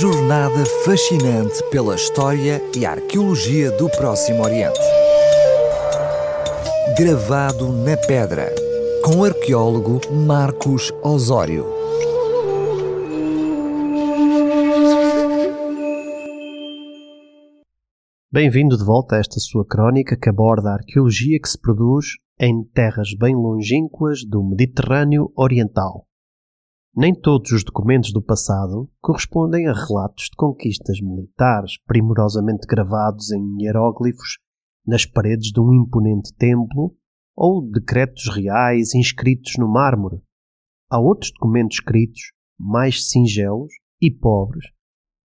jornada fascinante pela história e arqueologia do Próximo Oriente. Gravado na pedra, com o arqueólogo Marcos Osório. Bem-vindo de volta a esta sua crónica que aborda a arqueologia que se produz em terras bem longínquas do Mediterrâneo Oriental. Nem todos os documentos do passado correspondem a relatos de conquistas militares primorosamente gravados em hieróglifos nas paredes de um imponente templo ou decretos reais inscritos no mármore. Há outros documentos escritos, mais singelos e pobres,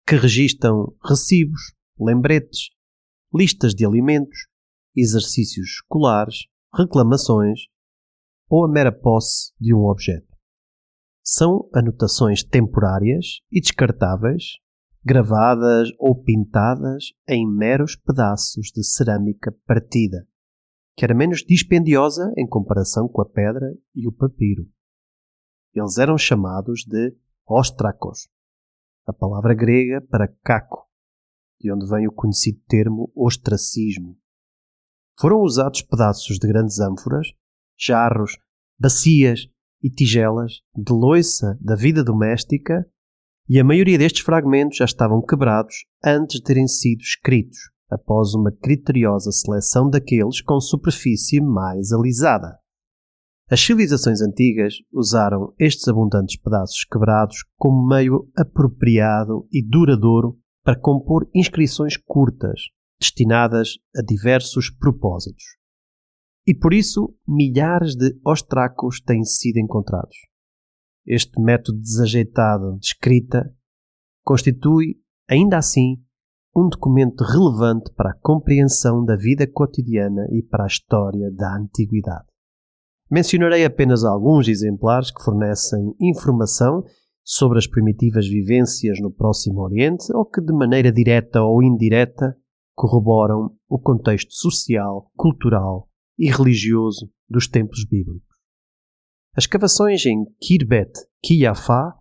que registam recibos, lembretes, listas de alimentos, exercícios escolares, reclamações ou a mera posse de um objeto são anotações temporárias e descartáveis, gravadas ou pintadas em meros pedaços de cerâmica partida, que era menos dispendiosa em comparação com a pedra e o papiro. Eles eram chamados de ostracos, a palavra grega para caco, de onde vem o conhecido termo ostracismo. Foram usados pedaços de grandes ânforas, jarros, bacias e tigelas de loiça da vida doméstica, e a maioria destes fragmentos já estavam quebrados antes de terem sido escritos, após uma criteriosa seleção daqueles com superfície mais alisada. As civilizações antigas usaram estes abundantes pedaços quebrados como meio apropriado e duradouro para compor inscrições curtas, destinadas a diversos propósitos e por isso milhares de ostracos têm sido encontrados. Este método desajeitado de escrita constitui, ainda assim, um documento relevante para a compreensão da vida cotidiana e para a história da antiguidade. Mencionarei apenas alguns exemplares que fornecem informação sobre as primitivas vivências no Próximo Oriente ou que, de maneira direta ou indireta, corroboram o contexto social, cultural e religioso dos templos bíblicos. As cavações em Kirbet Kiafá,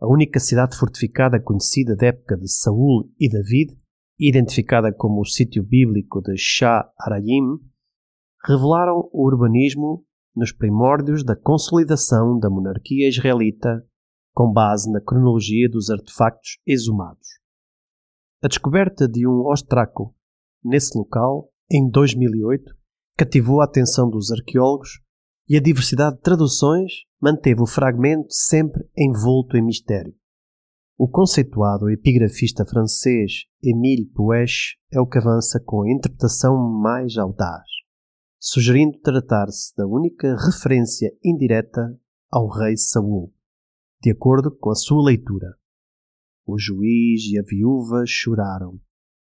a única cidade fortificada conhecida da época de Saul e David, identificada como o sítio bíblico de Shah Arayim, revelaram o urbanismo nos primórdios da consolidação da monarquia israelita com base na cronologia dos artefactos exumados. A descoberta de um ostraco nesse local, em 2008, cativou a atenção dos arqueólogos e a diversidade de traduções manteve o fragmento sempre envolto em mistério. O conceituado epigrafista francês Émile Puech é o que avança com a interpretação mais audaz, sugerindo tratar-se da única referência indireta ao rei Saul, de acordo com a sua leitura. O juiz e a viúva choraram,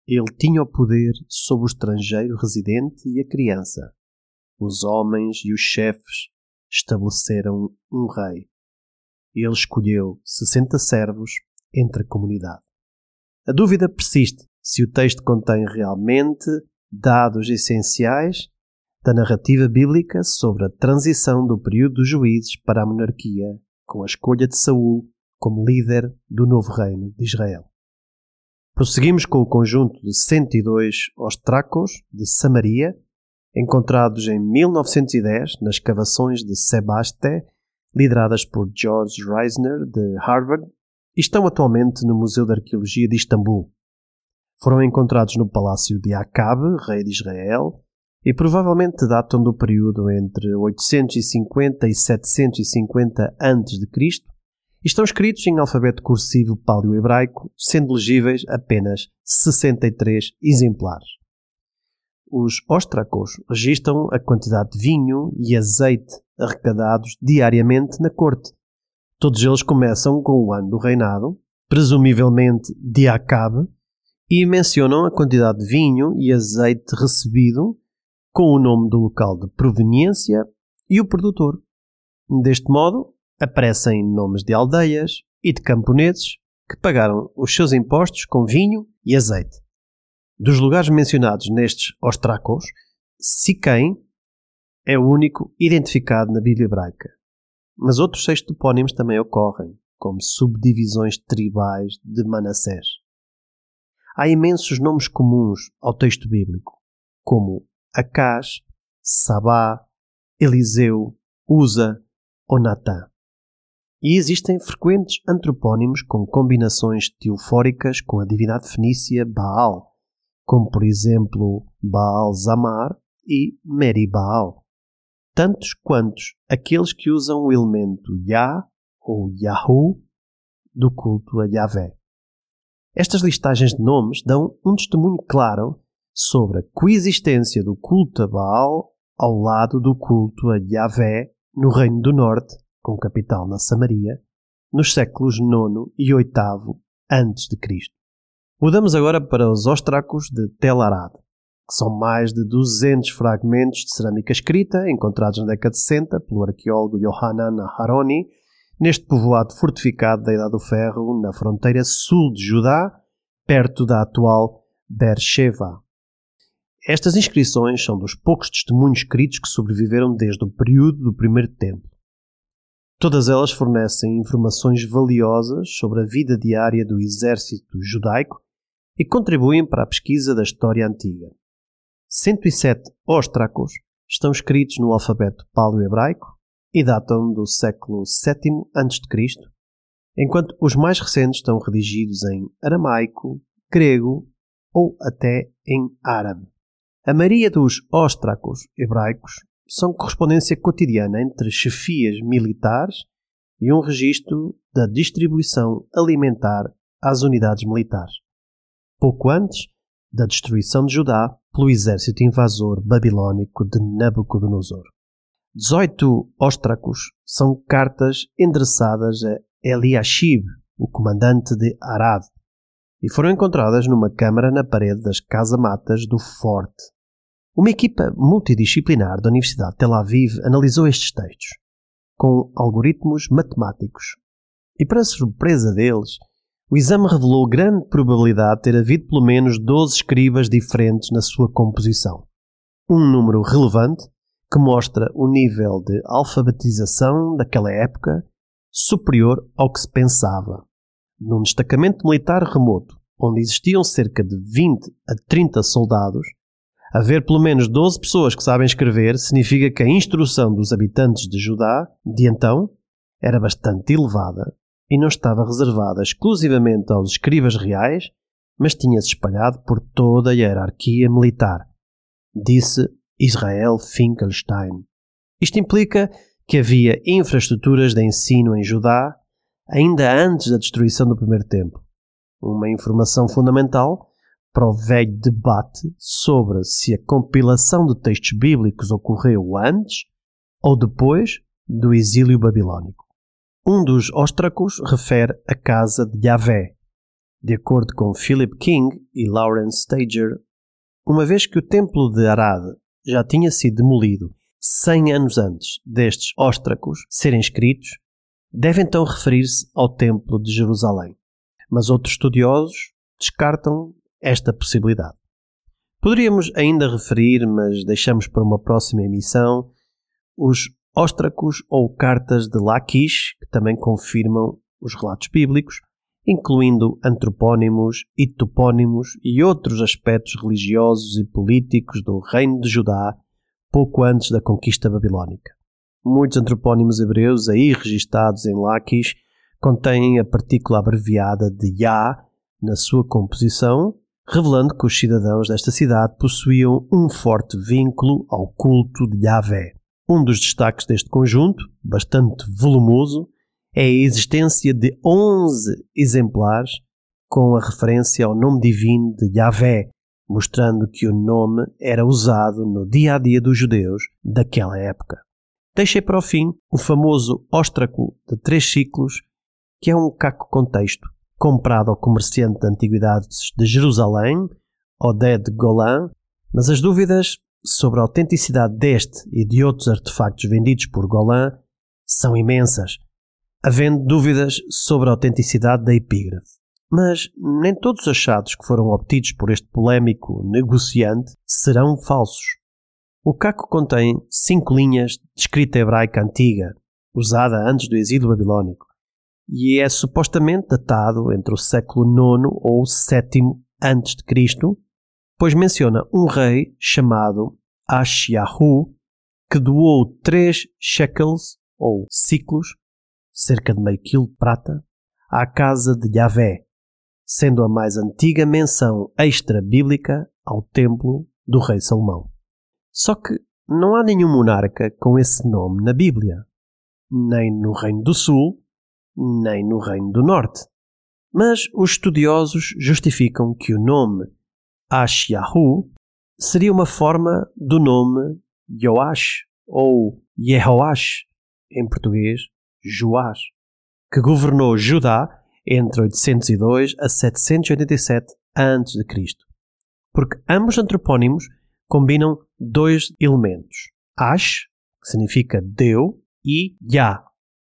ele tinha o poder sobre o estrangeiro residente e a criança. Os homens e os chefes estabeleceram um rei. Ele escolheu sessenta servos entre a comunidade. A dúvida persiste se o texto contém realmente dados essenciais da narrativa bíblica sobre a transição do período dos juízes para a monarquia, com a escolha de Saul como líder do novo reino de Israel. Prosseguimos com o conjunto de 102 ostracos de Samaria, encontrados em 1910 nas escavações de Sebaste, lideradas por George Reisner, de Harvard, e estão atualmente no Museu de Arqueologia de Istambul. Foram encontrados no palácio de Acabe, rei de Israel, e provavelmente datam do período entre 850 e 750 a.C., estão escritos em alfabeto cursivo paleo-hebraico, sendo legíveis apenas 63 exemplares. Os ostracos registram a quantidade de vinho e azeite arrecadados diariamente na corte. Todos eles começam com o ano do reinado, presumivelmente de Acabe, e mencionam a quantidade de vinho e azeite recebido com o nome do local de proveniência e o produtor. Deste modo, aparecem nomes de aldeias e de camponeses que pagaram os seus impostos com vinho e azeite. Dos lugares mencionados nestes ostracos, Siquém é o único identificado na Bíblia hebraica. Mas outros seis topónimos também ocorrem, como subdivisões tribais de Manassés. Há imensos nomes comuns ao texto bíblico, como Acás, Sabá, Eliseu, Usa ou Natã. E existem frequentes antropónimos com combinações teofóricas com a divindade fenícia Baal, como por exemplo Baal Zamar e Meri Baal, tantos quantos aqueles que usam o elemento Yah ou Yahu do culto a Yahvé. Estas listagens de nomes dão um testemunho claro sobre a coexistência do culto a Baal ao lado do culto a Yahvé no Reino do Norte, com capital na Samaria, nos séculos IX e VIII a.C. Mudamos agora para os ostracos de Tel Arad, que são mais de 200 fragmentos de cerâmica escrita encontrados na década de 60 pelo arqueólogo Yohanan Haroni neste povoado fortificado da Idade do Ferro, na fronteira sul de Judá, perto da atual Beersheba. Estas inscrições são dos poucos testemunhos escritos que sobreviveram desde o período do primeiro templo. Todas elas fornecem informações valiosas sobre a vida diária do exército judaico e contribuem para a pesquisa da história antiga. 107 ostracos estão escritos no alfabeto paleo-hebraico e datam do século VII a.C., enquanto os mais recentes estão redigidos em aramaico, grego ou até em árabe. A maioria dos óstracos hebraicos são correspondência cotidiana entre chefias militares e um registro da distribuição alimentar às unidades militares. Pouco antes da destruição de Judá pelo exército invasor babilônico de Nabucodonosor. 18 óstracos são cartas endereçadas a Eliashib, o comandante de Arad, e foram encontradas numa câmara na parede das casamatas do forte. Uma equipa multidisciplinar da Universidade de Tel Aviv analisou estes textos, com algoritmos matemáticos. E, para surpresa deles, o exame revelou grande probabilidade de ter havido pelo menos 12 escribas diferentes na sua composição. Um número relevante que mostra o nível de alfabetização daquela época superior ao que se pensava. Num destacamento militar remoto, onde existiam cerca de 20 a 30 soldados, haver pelo menos 12 pessoas que sabem escrever significa que a instrução dos habitantes de Judá, de então, era bastante elevada e não estava reservada exclusivamente aos escribas reais, mas tinha-se espalhado por toda a hierarquia militar, disse Israel Finkelstein. Isto implica que havia infraestruturas de ensino em Judá ainda antes da destruição do primeiro templo. Uma informação fundamental para o velho debate sobre se a compilação de textos bíblicos ocorreu antes ou depois do exílio babilônico. Um dos óstracos refere a casa de Yahvé. De acordo com Philip King e Lawrence Stager, uma vez que o templo de Arad já tinha sido demolido 100 anos antes destes óstracos serem escritos, deve então referir-se ao Templo de Jerusalém. Mas outros estudiosos descartam esta possibilidade. Poderíamos ainda referir, mas deixamos para uma próxima emissão, os óstracos ou cartas de Laquish, que também confirmam os relatos bíblicos, incluindo antropónimos e topónimos e outros aspectos religiosos e políticos do reino de Judá pouco antes da conquista babilónica. Muitos antropónimos hebreus aí registados em Laquish contêm a partícula abreviada de Yah na sua composição, revelando que os cidadãos desta cidade possuíam um forte vínculo ao culto de Yahvé. Um dos destaques deste conjunto, bastante volumoso, é a existência de 11 exemplares com a referência ao nome divino de Yahvé, mostrando que o nome era usado no dia a dia dos judeus daquela época. Deixei para o fim o famoso óstraco de três ciclos, que é um caco com texto, comprado ao comerciante de antiguidades de Jerusalém, Oded Golan, mas as dúvidas sobre a autenticidade deste e de outros artefactos vendidos por Golan são imensas, havendo dúvidas sobre a autenticidade da epígrafe. Mas nem todos os achados que foram obtidos por este polémico negociante serão falsos. O caco contém cinco linhas de escrita hebraica antiga, usada antes do exílio babilónico, e é supostamente datado entre o século IX ou VII antes de Cristo, pois menciona um rei chamado Ashiahu que doou três shekels ou ciclos, cerca de meio quilo de prata, à casa de Yahvé, sendo a mais antiga menção extra-bíblica ao templo do rei Salomão. Só que não há nenhum monarca com esse nome na Bíblia, nem no Reino do Sul, nem no Reino do Norte. Mas os estudiosos justificam que o nome Ashiahu seria uma forma do nome Joash ou Yehoash, em português, Joás, que governou Judá entre 802 a 787 a.C. Porque ambos antropónimos combinam dois elementos: Ash, que significa Deu, e Yah,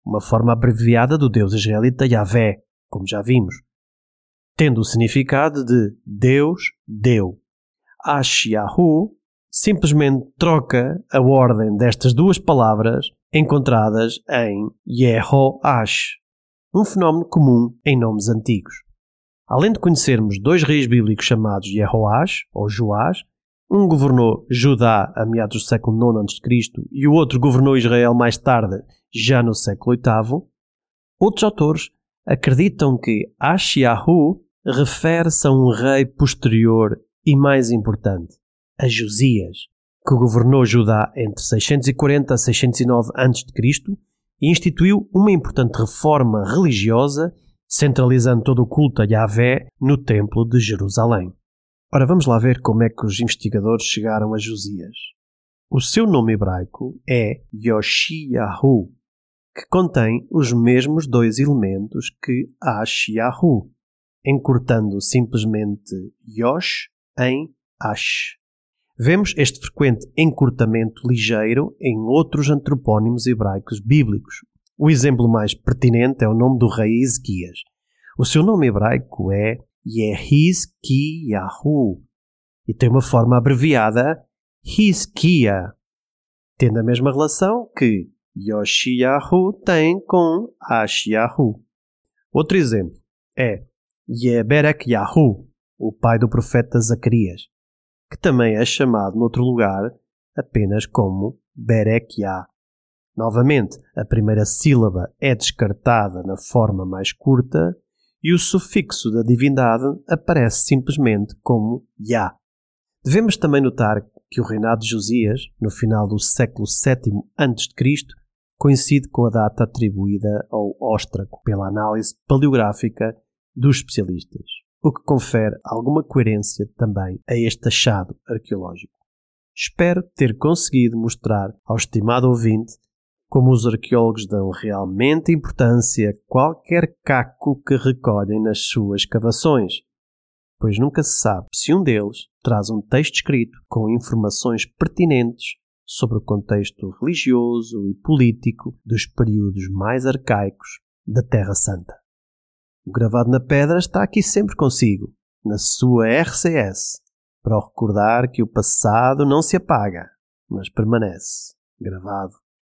uma forma abreviada do deus israelita Yahvé, como já vimos, tendo o significado de Deus deu. Ashiahu simplesmente troca a ordem destas duas palavras encontradas em Yehoash, um fenómeno comum em nomes antigos. Além de conhecermos dois reis bíblicos chamados Yehoash ou Joás, um governou Judá a meados do século IX a.C. e o outro governou Israel mais tarde, já no século VIII, outros autores acreditam que Ashiahu refere-se a um rei posterior e mais importante, a Josias, que governou Judá entre 640 a 609 a.C. e instituiu uma importante reforma religiosa, centralizando todo o culto a Yahvé no Templo de Jerusalém. Ora, vamos lá ver como é que os investigadores chegaram a Josias. O seu nome hebraico é Yoshiyahu, que contém os mesmos dois elementos que Ashiyahu, encurtando simplesmente Yosh em Ash. Vemos este frequente encurtamento ligeiro em outros antropónimos hebraicos bíblicos. O exemplo mais pertinente é o nome do rei Ezequias. O seu nome hebraico é Yehizkiyahu e tem uma forma abreviada Hizkia, tendo a mesma relação que Yoshiyahu tem com Ashiyahu. Outro exemplo é Yeberekyahu, o pai do profeta Zacarias, que também é chamado noutro lugar apenas como Berekyah. Novamente, a primeira sílaba é descartada na forma mais curta e o sufixo da divindade aparece simplesmente como Yah. Devemos também notar que o reinado de Josias, no final do século VII a.C., coincide com a data atribuída ao Óstraco pela análise paleográfica dos especialistas, o que confere alguma coerência também a este achado arqueológico. Espero ter conseguido mostrar ao estimado ouvinte como os arqueólogos dão realmente importância a qualquer caco que recolhem nas suas escavações, pois nunca se sabe se um deles traz um texto escrito com informações pertinentes sobre o contexto religioso e político dos períodos mais arcaicos da Terra Santa. O gravado na pedra está aqui sempre consigo, na sua RCS, para recordar que o passado não se apaga, mas permanece gravado